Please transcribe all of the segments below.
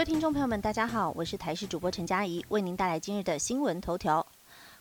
各位听众朋友们，大家好，我是台视主播陈佳怡，为您带来今日的新闻头条。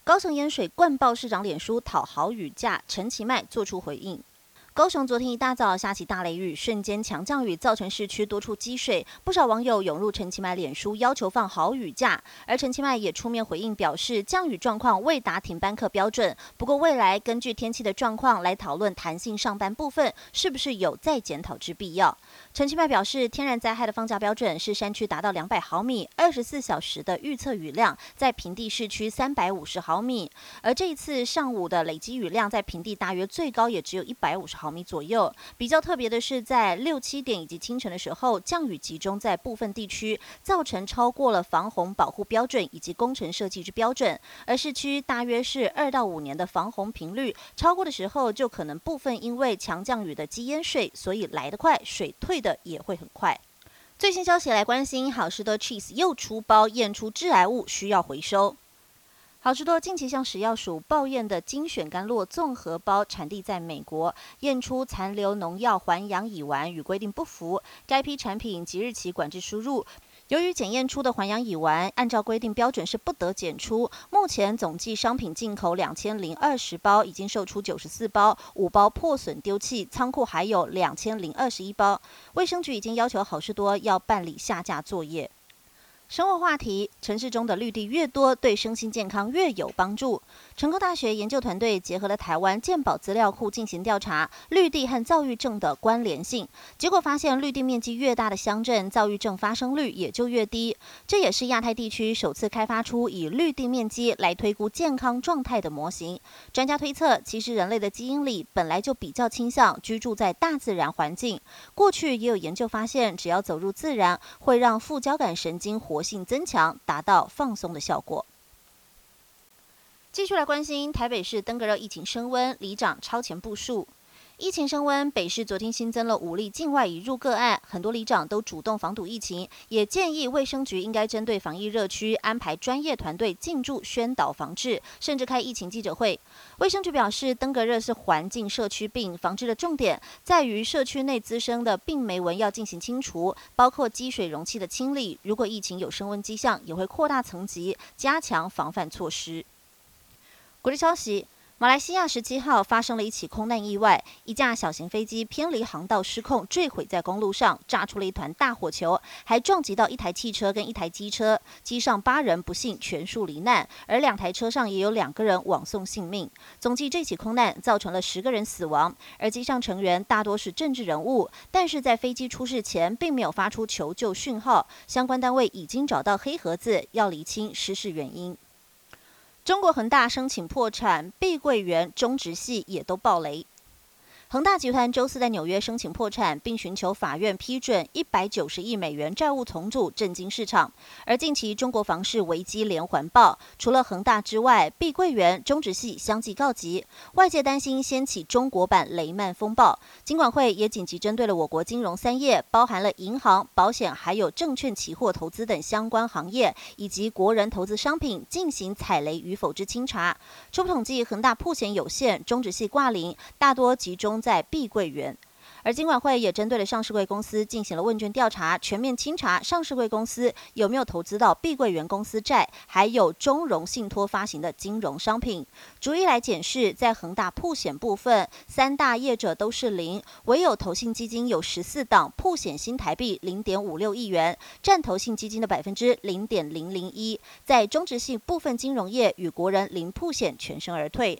高层盐水灌爆市长脸书讨好雨价，陈其迈做出回应。高雄昨天一大早下起大雷雨，瞬间强降雨造成市区多处积水，不少网友涌入陈其迈脸书要求放好雨假，而陈其迈也出面回应表示，降雨状况未达停班课标准，不过未来根据天气的状况来讨论弹性上班部分是不是有再检讨之必要。陈其迈表示，天然灾害的放假标准是山区达到两百毫米，二十四小时的预测雨量在平地市区三百五十毫米，而这一次上午的累积雨量在平地大约最高也只有一百五十毫米左右。比较特别的是，在六七点以及清晨的时候，降雨集中在部分地区，造成超过了防洪保护标准以及工程设计之标准，而市区大约是二到五年的防洪频率，超过的时候就可能部分因为强降雨的积淹水，所以来得快，水退的。也会很快。最新消息来关心，好事多 Cheese 又出包验出致癌物，需要回收。好事多近期向食药署报验的精选甘露综合包，产地在美国，验出残留农药环氧乙烷与规定不符，该批产品即日起管制输入。由于检验出的环氧乙烷按照规定标准是不得检出，目前总计商品进口两千零二十包，已经售出九十四包，五包破损丢弃，仓库还有两千零二十一包。卫生局已经要求好事多要办理下架作业。生活话题：城市中的绿地越多，对身心健康越有帮助。成功大学研究团队结合了台湾健保资料库进行调查，绿地和躁郁症的关联性。结果发现，绿地面积越大的乡镇，躁郁症发生率也就越低。这也是亚太地区首次开发出以绿地面积来推估健康状态的模型。专家推测，其实人类的基因里本来就比较倾向居住在大自然环境。过去也有研究发现，只要走入自然，会让副交感神经活。活性增强，达到放松的效果。继续来关心台北市登革热疫情升温，里长超前部署。疫情升温，北市昨天新增了五例境外移入个案，很多里长都主动防堵疫情，也建议卫生局应该针对防疫热区安排专业团队进驻宣导防治，甚至开疫情记者会。卫生局表示，登革热是环境社区病，防治的重点在于社区内滋生的病媒蚊要进行清除，包括积水容器的清理。如果疫情有升温迹象，也会扩大层级，加强防范措施。国际消息。马来西亚十七号发生了一起空难意外，一架小型飞机偏离航道失控坠毁在公路上，炸出了一团大火球，还撞击到一台汽车跟一台机车，机上八人不幸全数罹难，而两台车上也有两个人枉送性命。总计这起空难造成了十个人死亡，而机上成员大多是政治人物，但是在飞机出事前并没有发出求救讯号，相关单位已经找到黑盒子，要厘清失事原因。中国恒大申请破产，碧桂园、中植系也都爆雷。恒大集团周四在纽约申请破产，并寻求法院批准一百九十亿美元债务重组，震惊市场。而近期中国房市危机连环爆，除了恒大之外，碧桂园、中植系相继告急，外界担心掀起中国版雷曼风暴。金管会也紧急针对了我国金融三业，包含了银行、保险还有证券期货投资等相关行业，以及国人投资商品进行踩雷与否之清查。初步统计，恒大破险有限，中植系挂零，大多集中。在碧桂园，而金管会也针对了上市贵公司进行了问卷调查，全面清查上市贵公司有没有投资到碧桂园公司债，还有中融信托发行的金融商品。逐一来检视，在恒大铺险部分，三大业者都是零，唯有投信基金有十四档铺险新台币零点五六亿元，占投信基金的百分之零点零零一。在中植性部分金融业与国人零铺险全身而退。